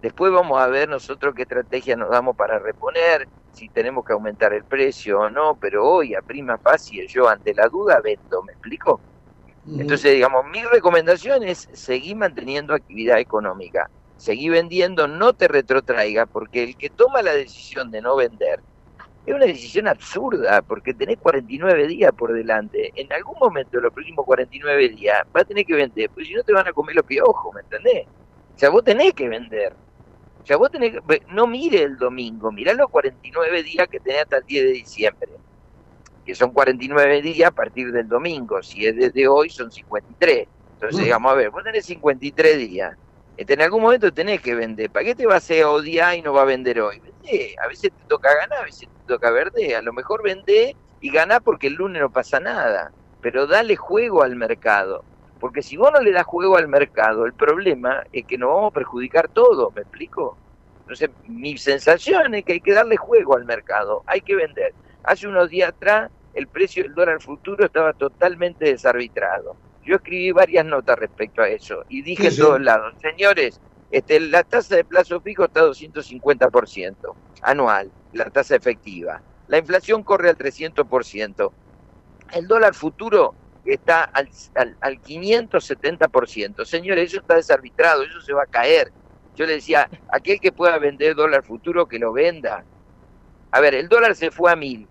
Después vamos a ver nosotros qué estrategia nos damos para reponer, si tenemos que aumentar el precio o no, pero hoy a prima facie yo ante la duda vendo, ¿me explico? Entonces, digamos, mi recomendación es seguir manteniendo actividad económica, seguir vendiendo, no te retrotraiga, porque el que toma la decisión de no vender es una decisión absurda, porque tenés 49 días por delante. En algún momento de los próximos 49 días vas a tener que vender, porque si no te van a comer los piojos, ¿me entendés? O sea, vos tenés que vender. O sea, vos tenés que... No mire el domingo, mirá los 49 días que tenés hasta el 10 de diciembre, que son 49 días a partir del domingo. Si es desde hoy, son 53. Entonces, mm. digamos, a ver, vos tenés 53 días. Este, en algún momento tenés que vender. ¿Para qué te vas a odiar y no va a vender hoy? A veces te toca ganar, a veces te toca vender. A lo mejor vendé y ganá porque el lunes no pasa nada. Pero dale juego al mercado. Porque si vos no le das juego al mercado, el problema es que nos vamos a perjudicar todo, ¿me explico? Entonces, mi sensación es que hay que darle juego al mercado, hay que vender. Hace unos días atrás, el precio del dólar futuro estaba totalmente desarbitrado. Yo escribí varias notas respecto a eso y dije en todos lados, señores, este, la tasa de plazo fijo está a 250% anual, la tasa efectiva. La inflación corre al 300%. El dólar futuro está al, al, al 570%. Señores, eso está desarbitrado, eso se va a caer. Yo le decía, aquel que pueda vender dólar futuro, que lo venda. A ver, el dólar se fue a mil.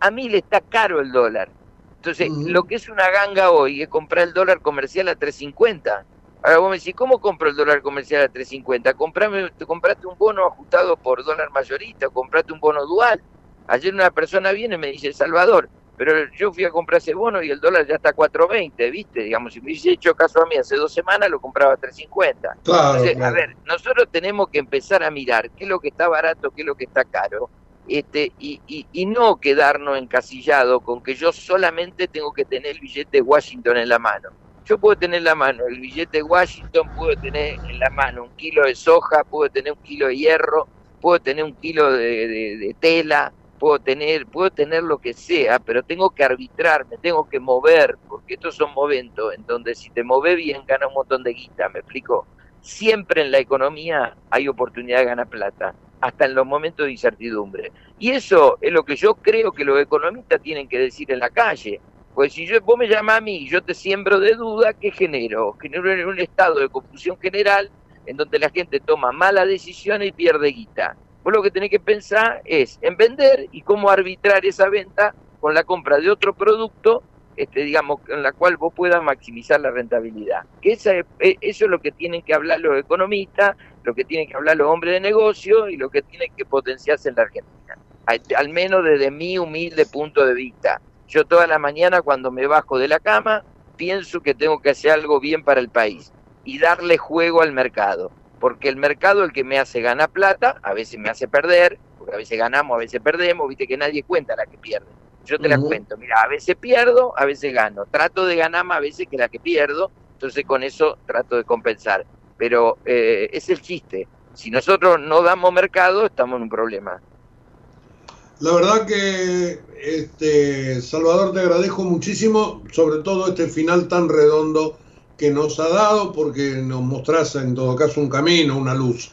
A mil está caro el dólar. Entonces, lo que es una ganga hoy es comprar el dólar comercial a 3.50. Ahora vos me decís, ¿cómo compro el dólar comercial a 3.50? Comprame, te compraste un bono ajustado por dólar mayorista, compraste un bono dual. Ayer una persona viene y me dice, Salvador, pero yo fui a comprar ese bono y el dólar ya está a 4.20, ¿viste? Digamos, si me hubiese hecho caso a mí hace dos semanas, lo compraba a 3.50. Claro, A ver, nosotros tenemos que empezar a mirar qué es lo que está barato, qué es lo que está caro, este, y, y, y no quedarnos encasillados con que yo solamente tengo que tener el billete de Washington en la mano yo puedo tener en la mano el billete de Washington, puedo tener en la mano un kilo de soja, puedo tener un kilo de hierro, puedo tener un kilo de, tela, puedo tener, puedo tener lo que sea, pero tengo que arbitrar, me tengo que mover, porque estos son momentos en donde si te mueves bien gana un montón de guita, ¿me explico? Siempre en la economía hay oportunidad de ganar plata, hasta en los momentos de incertidumbre. Y eso es lo que yo creo que los economistas tienen que decir en la calle. Pues si yo, vos me llamas a mí y yo te siembro de duda, ¿qué genero? Genero un estado de confusión general en donde la gente toma malas decisiones y pierde guita. Vos lo que tenés que pensar es en vender y cómo arbitrar esa venta con la compra de otro producto, este, digamos, en la cual vos puedas maximizar la rentabilidad. Que esa, e, eso es lo que tienen que hablar los economistas, lo que tienen que hablar los hombres de negocio y lo que tienen que potenciarse en la Argentina. Al menos desde mi humilde punto de vista. Yo toda la mañana cuando me bajo de la cama pienso que tengo que hacer algo bien para el país y darle juego al mercado, porque el mercado es el que me hace ganar plata, a veces me hace perder, porque a veces ganamos, a veces perdemos, viste que nadie cuenta la que pierde. Yo te la cuento, mira, a veces pierdo, a veces gano, trato de ganar más a veces que la que pierdo, entonces con eso trato de compensar. Pero eh, es el chiste, si nosotros no damos mercado, estamos en un problema. La verdad que, este, Salvador, te agradezco muchísimo, sobre todo este final tan redondo que nos ha dado, porque nos mostrás en todo caso un camino, una luz.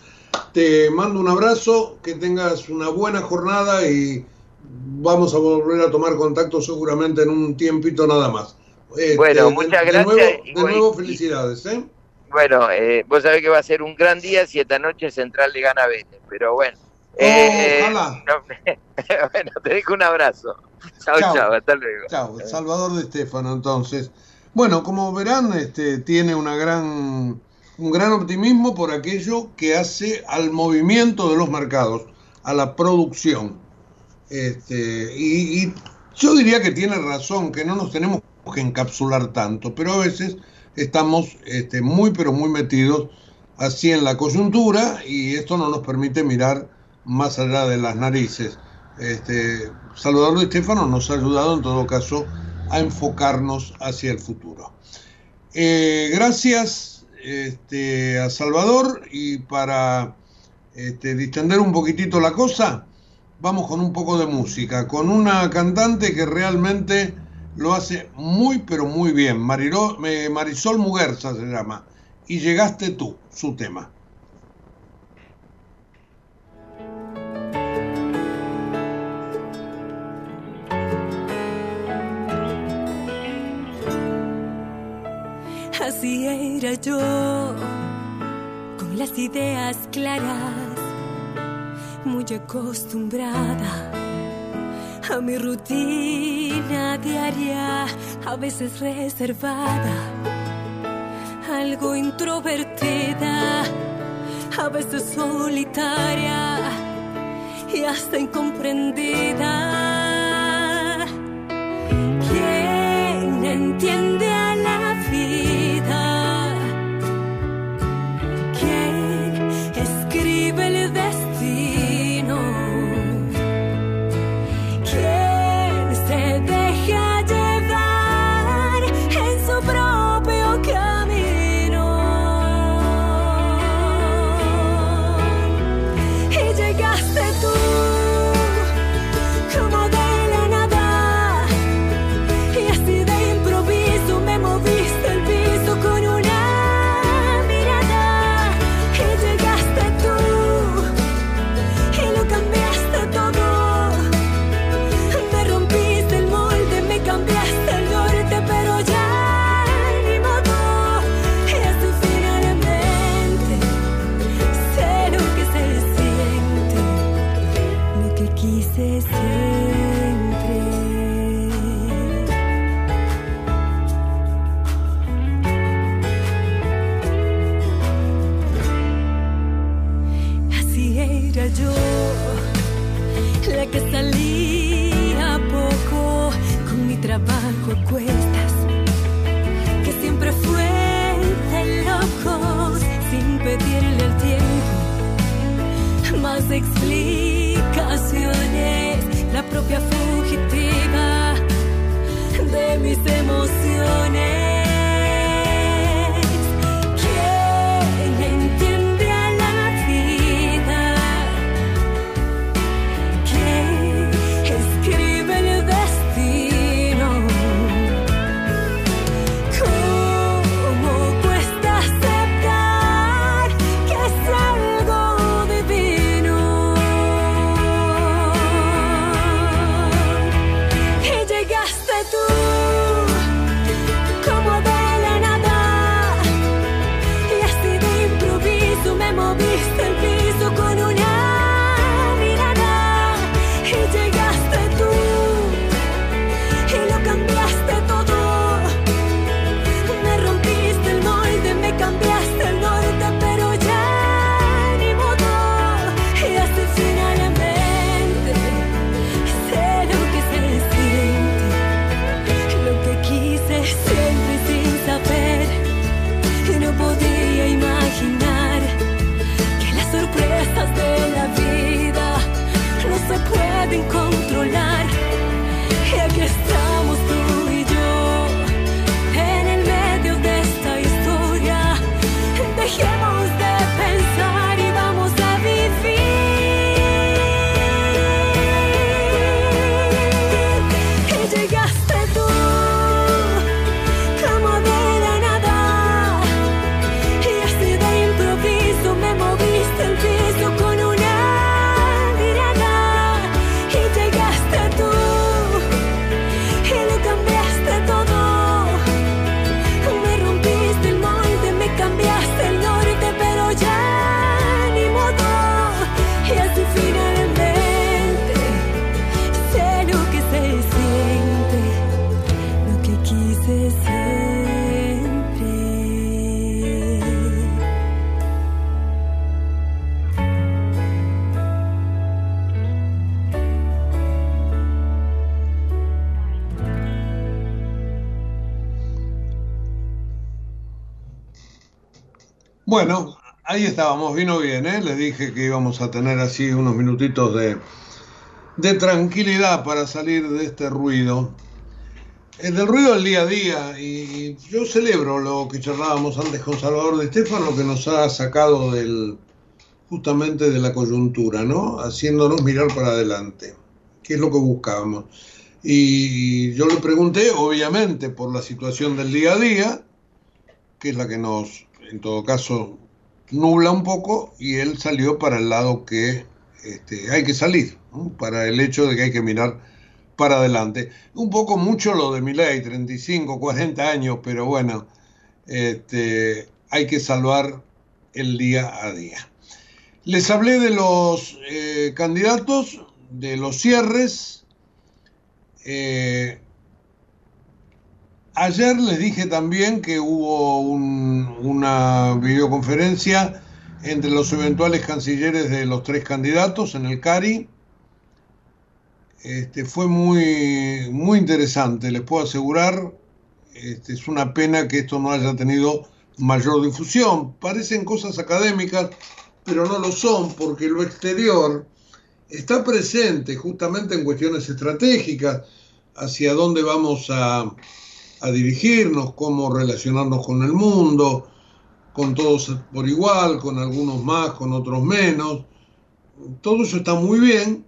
Te mando un abrazo, que tengas una buena jornada y vamos a volver a tomar contacto seguramente en un tiempito nada más. Este, bueno, muchas gracias. De nuevo, felicidades. ¿eh? Bueno, eh, vos sabés que va a ser un gran día si esta noche Central le gana a Vélez, pero bueno. Eh, <laughs> bueno, te dejo un abrazo. Chao, chao, hasta luego. Chao, Salvador de Estefano, entonces. Bueno, como verán, este, tiene una gran, un gran optimismo por aquello que hace al movimiento de los mercados, a la producción. Este, y, yo diría que tiene razón, que no nos tenemos que encapsular tanto, pero a veces estamos este, muy, pero muy metidos así en la coyuntura y esto no nos permite mirar más allá de las narices. Este, Salvador de Estefano nos ha ayudado en todo caso a enfocarnos hacia el futuro. Eh, gracias este, a Salvador y para este, distender un poquitito la cosa, vamos con un poco de música, con una cantante que realmente lo hace muy pero muy bien, Marisol Muguerza se llama, y llegaste tú, su tema. Así era yo, con las ideas claras, muy acostumbrada a mi rutina diaria, a veces reservada, algo introvertida, a veces solitaria y hasta incomprendida. ¿Quién entiende ahí estábamos, vino bien, ¿eh? Les dije que íbamos a tener así unos minutitos de, de tranquilidad para salir de este ruido. El del ruido del día a día, y yo celebro lo que charlábamos antes con Salvador de Estefano, que nos ha sacado del, justamente de la coyuntura, ¿no? Haciéndonos mirar para adelante, que es lo que buscábamos. Y yo le pregunté, obviamente, por la situación del día a día, que es la que nos en todo caso nubla un poco y él salió para el lado que este, hay que salir, para el hecho de que hay que mirar para adelante. Un poco mucho lo de mi ley, 35, 40 años, pero bueno, este, hay que salvar el día a día. Les hablé de los eh, candidatos, de los cierres. Eh, Ayer les dije también que hubo una videoconferencia entre los eventuales cancilleres de los tres candidatos en el CARI. Este, fue muy, muy interesante, les puedo asegurar. Este, es una pena que esto no haya tenido mayor difusión. Parecen cosas académicas, pero no lo son, porque lo exterior está presente justamente en cuestiones estratégicas, hacia dónde vamos a, a dirigirnos, cómo relacionarnos con el mundo, con todos por igual, con algunos más, con otros menos. Todo eso está muy bien,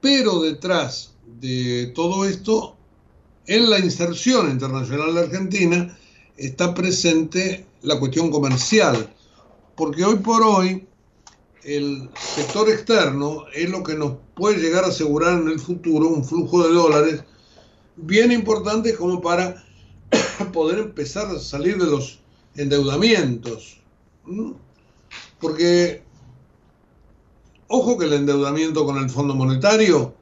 pero detrás de todo esto, en la inserción internacional de Argentina, está presente la cuestión comercial, porque hoy por hoy el sector externo es lo que nos puede llegar a asegurar en el futuro un flujo de dólares bien importante como para <coughs> poder empezar a salir de los endeudamientos. Porque, ojo que el endeudamiento con el Fondo Monetario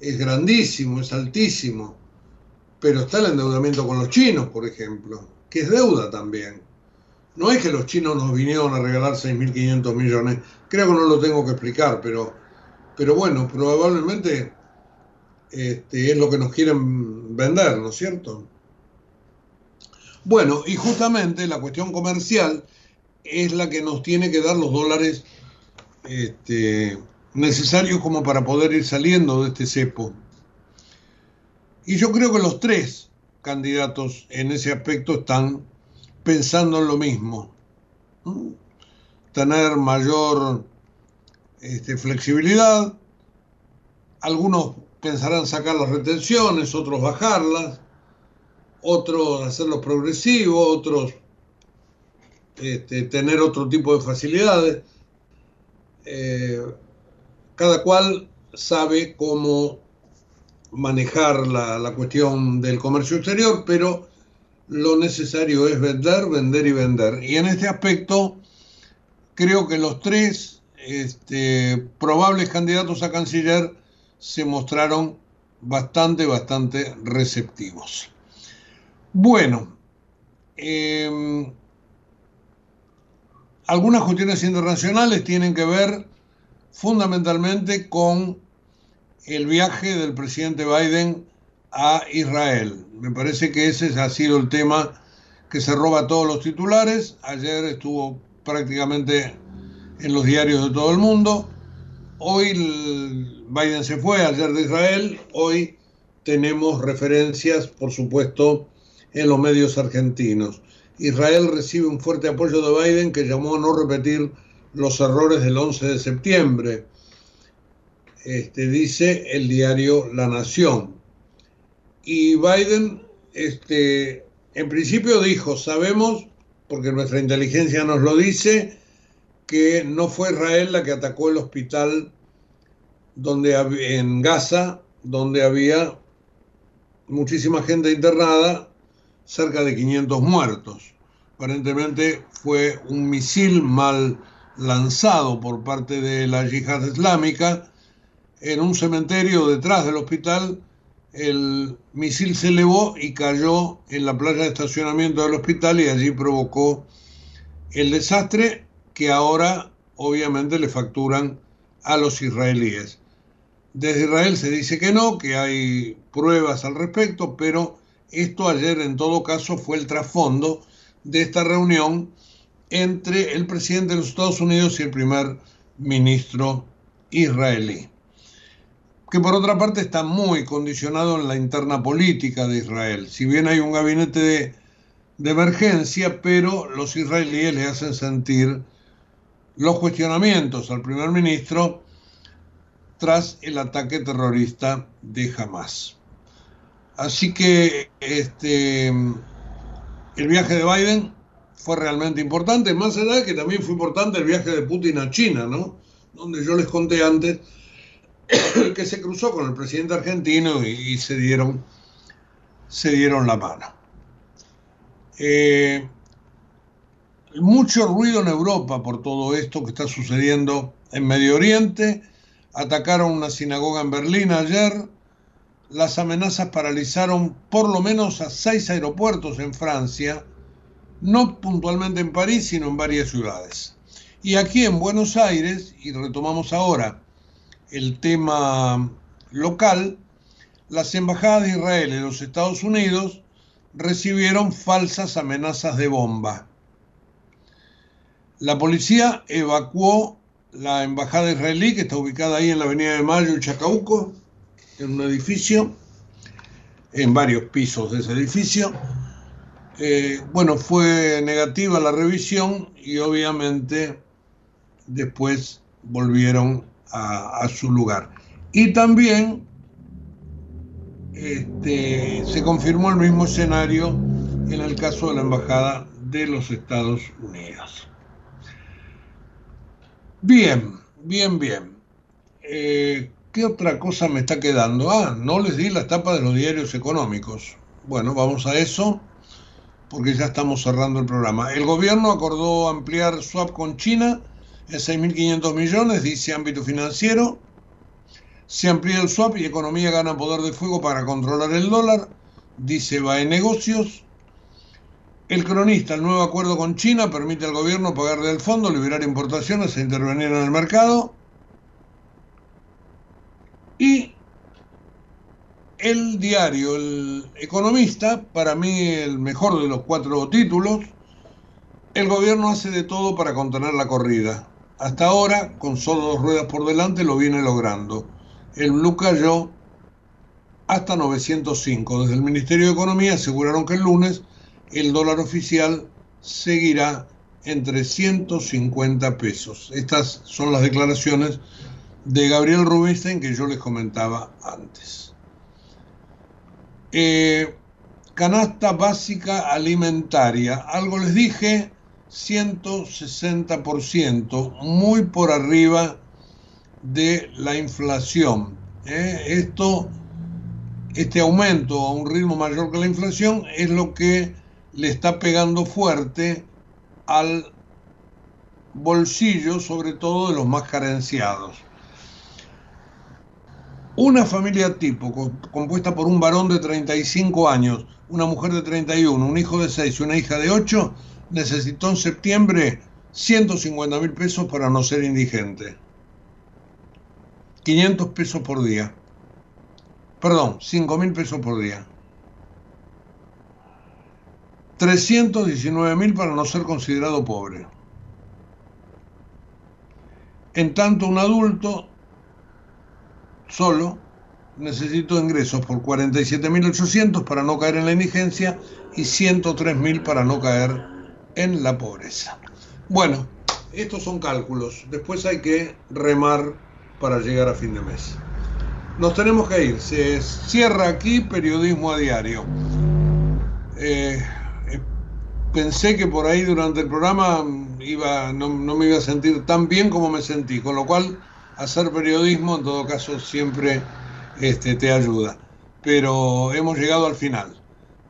es grandísimo, es altísimo, pero está el endeudamiento con los chinos, por ejemplo, que es deuda también. No es que los chinos nos vinieron a regalar 6.500 millones, creo que no lo tengo que explicar, pero, pero bueno, probablemente este, es lo que nos quieren vender, ¿no es cierto? Bueno, y justamente la cuestión comercial es la que nos tiene que dar los dólares este, necesarios como para poder ir saliendo de este cepo. Y yo creo que los tres candidatos en ese aspecto están pensando en lo mismo. Tener mayor este, flexibilidad. Algunos pensarán sacar las retenciones, otros bajarlas, otros hacerlos progresivos, otros este, tener otro tipo de facilidades. Eh, cada cual sabe cómo manejar la, la, cuestión del comercio exterior, pero lo necesario es vender, vender y vender. Y en este aspecto, creo que los tres este, probables candidatos a canciller se mostraron bastante, bastante receptivos. Bueno, eh, algunas cuestiones internacionales tienen que ver fundamentalmente con el viaje del presidente Biden a Israel. Me parece que ese ha sido el tema que se roba todos los titulares. Ayer estuvo prácticamente en los diarios de todo el mundo. Hoy Biden se fue ayer de Israel. Hoy tenemos referencias, por supuesto, en los medios argentinos. Israel recibe un fuerte apoyo de Biden que llamó a no repetir los errores del 11 de septiembre, este, dice el diario La Nación. Y Biden, este, en principio dijo, sabemos, porque nuestra inteligencia nos lo dice, que no fue Israel la que atacó el hospital donde en Gaza, donde había muchísima gente internada cerca de 500 muertos. Aparentemente fue un misil mal lanzado por parte de la yihad islámica en un cementerio detrás del hospital. El misil se elevó y cayó en la playa de estacionamiento del hospital y allí provocó el desastre que ahora obviamente le facturan a los israelíes. Desde Israel se dice que no, que hay pruebas al respecto, pero esto ayer en todo caso fue el trasfondo de esta reunión entre el presidente de los Estados Unidos y el primer ministro israelí, que por otra parte está muy condicionado en la interna política de Israel. Si bien hay un gabinete de, emergencia, pero los israelíes le hacen sentir los cuestionamientos al primer ministro tras el ataque terrorista de Hamas. Así que este, el viaje de Biden fue realmente importante, más allá de que también fue importante el viaje de Putin a China, ¿no? Donde yo les conté antes <coughs> que se cruzó con el presidente argentino y, se, dieron, se dieron la mano. Eh, mucho ruido en Europa por todo esto que está sucediendo en Medio Oriente. Atacaron una sinagoga en Berlín ayer, las amenazas paralizaron por lo menos a seis aeropuertos en Francia, no puntualmente en París, sino en varias ciudades. Y aquí en Buenos Aires, y retomamos ahora el tema local, las embajadas de Israel y los Estados Unidos recibieron falsas amenazas de bomba. La policía evacuó la embajada israelí, que está ubicada ahí en la Avenida de Mayo, en Chacauco, en un edificio, en varios pisos de ese edificio. Eh, bueno, fue negativa la revisión y obviamente después volvieron a, su lugar. Y también este, se confirmó el mismo escenario en el caso de la Embajada de los Estados Unidos. Bien, bien, bien. Eh, ¿Qué otra cosa me está quedando? Ah, no les di la tapa de los diarios económicos. Bueno, vamos a eso, porque ya estamos cerrando el programa. El gobierno acordó ampliar swap con China en 6.500 millones, dice ámbito financiero. Se amplía el swap y economía gana poder de fuego para controlar el dólar, dice BAE Negocios. El cronista, el nuevo acuerdo con China permite al gobierno pagarle al fondo, liberar importaciones e intervenir en el mercado. Y el diario El Economista, para mí el mejor de los cuatro títulos, el gobierno hace de todo para contener la corrida. Hasta ahora, con solo dos ruedas por delante, lo viene logrando. El blue cayó hasta 905. Desde el Ministerio de Economía aseguraron que el lunes el dólar oficial seguirá en 350 pesos. Estas son las declaraciones de Gabriel Rubinstein que yo les comentaba antes. Eh, canasta básica alimentaria, algo les dije, 160%, muy por arriba de la inflación. ¿eh? Esto, este aumento a un ritmo mayor que la inflación es lo que le está pegando fuerte al bolsillo, sobre todo de los más carenciados. Una familia tipo compuesta por un varón de 35 años, una mujer de 31, un hijo de 6 y una hija de 8 necesitó en septiembre 150 mil pesos para no ser indigente. 500 pesos por día. Perdón, 5 mil pesos por día. 319 mil para no ser considerado pobre. En tanto, un adulto solo necesito ingresos por 47.800 para no caer en la indigencia y 103.000 para no caer en la pobreza. Bueno, estos son cálculos. Después hay que remar para llegar a fin de mes. Nos tenemos que ir. Se cierra aquí periodismo a diario. Eh, pensé que por ahí durante el programa iba, no, me iba a sentir tan bien como me sentí, con lo cual hacer periodismo en todo caso siempre este, te ayuda. Pero hemos llegado al final,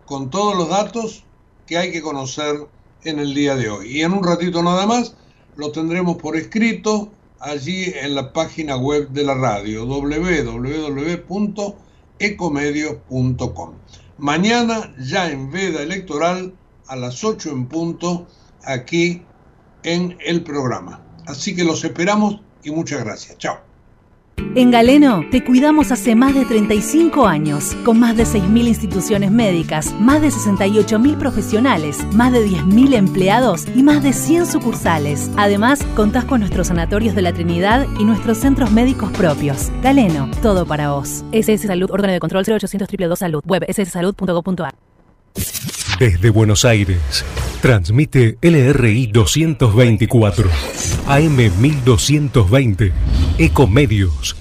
con todos los datos que hay que conocer en el día de hoy. Y en un ratito nada más lo tendremos por escrito allí en la página web de la radio, www.ecomedios.com. Mañana, ya en veda electoral, a las 8 en punto aquí en el programa. Así que los esperamos y muchas gracias. Chao. En Galeno te cuidamos hace más de 35 años, con más de 6.000 instituciones médicas, más de 68.000 profesionales, más de 10.000 empleados y más de 100 sucursales. Además, contás con nuestros sanatorios de la Trinidad y nuestros centros médicos propios. Galeno, todo para vos. SS Salud, órgano de control 0800 222 Salud, web sssalud.gov.ar. Desde Buenos Aires, transmite LRI 224, AM1220. Ecomedios.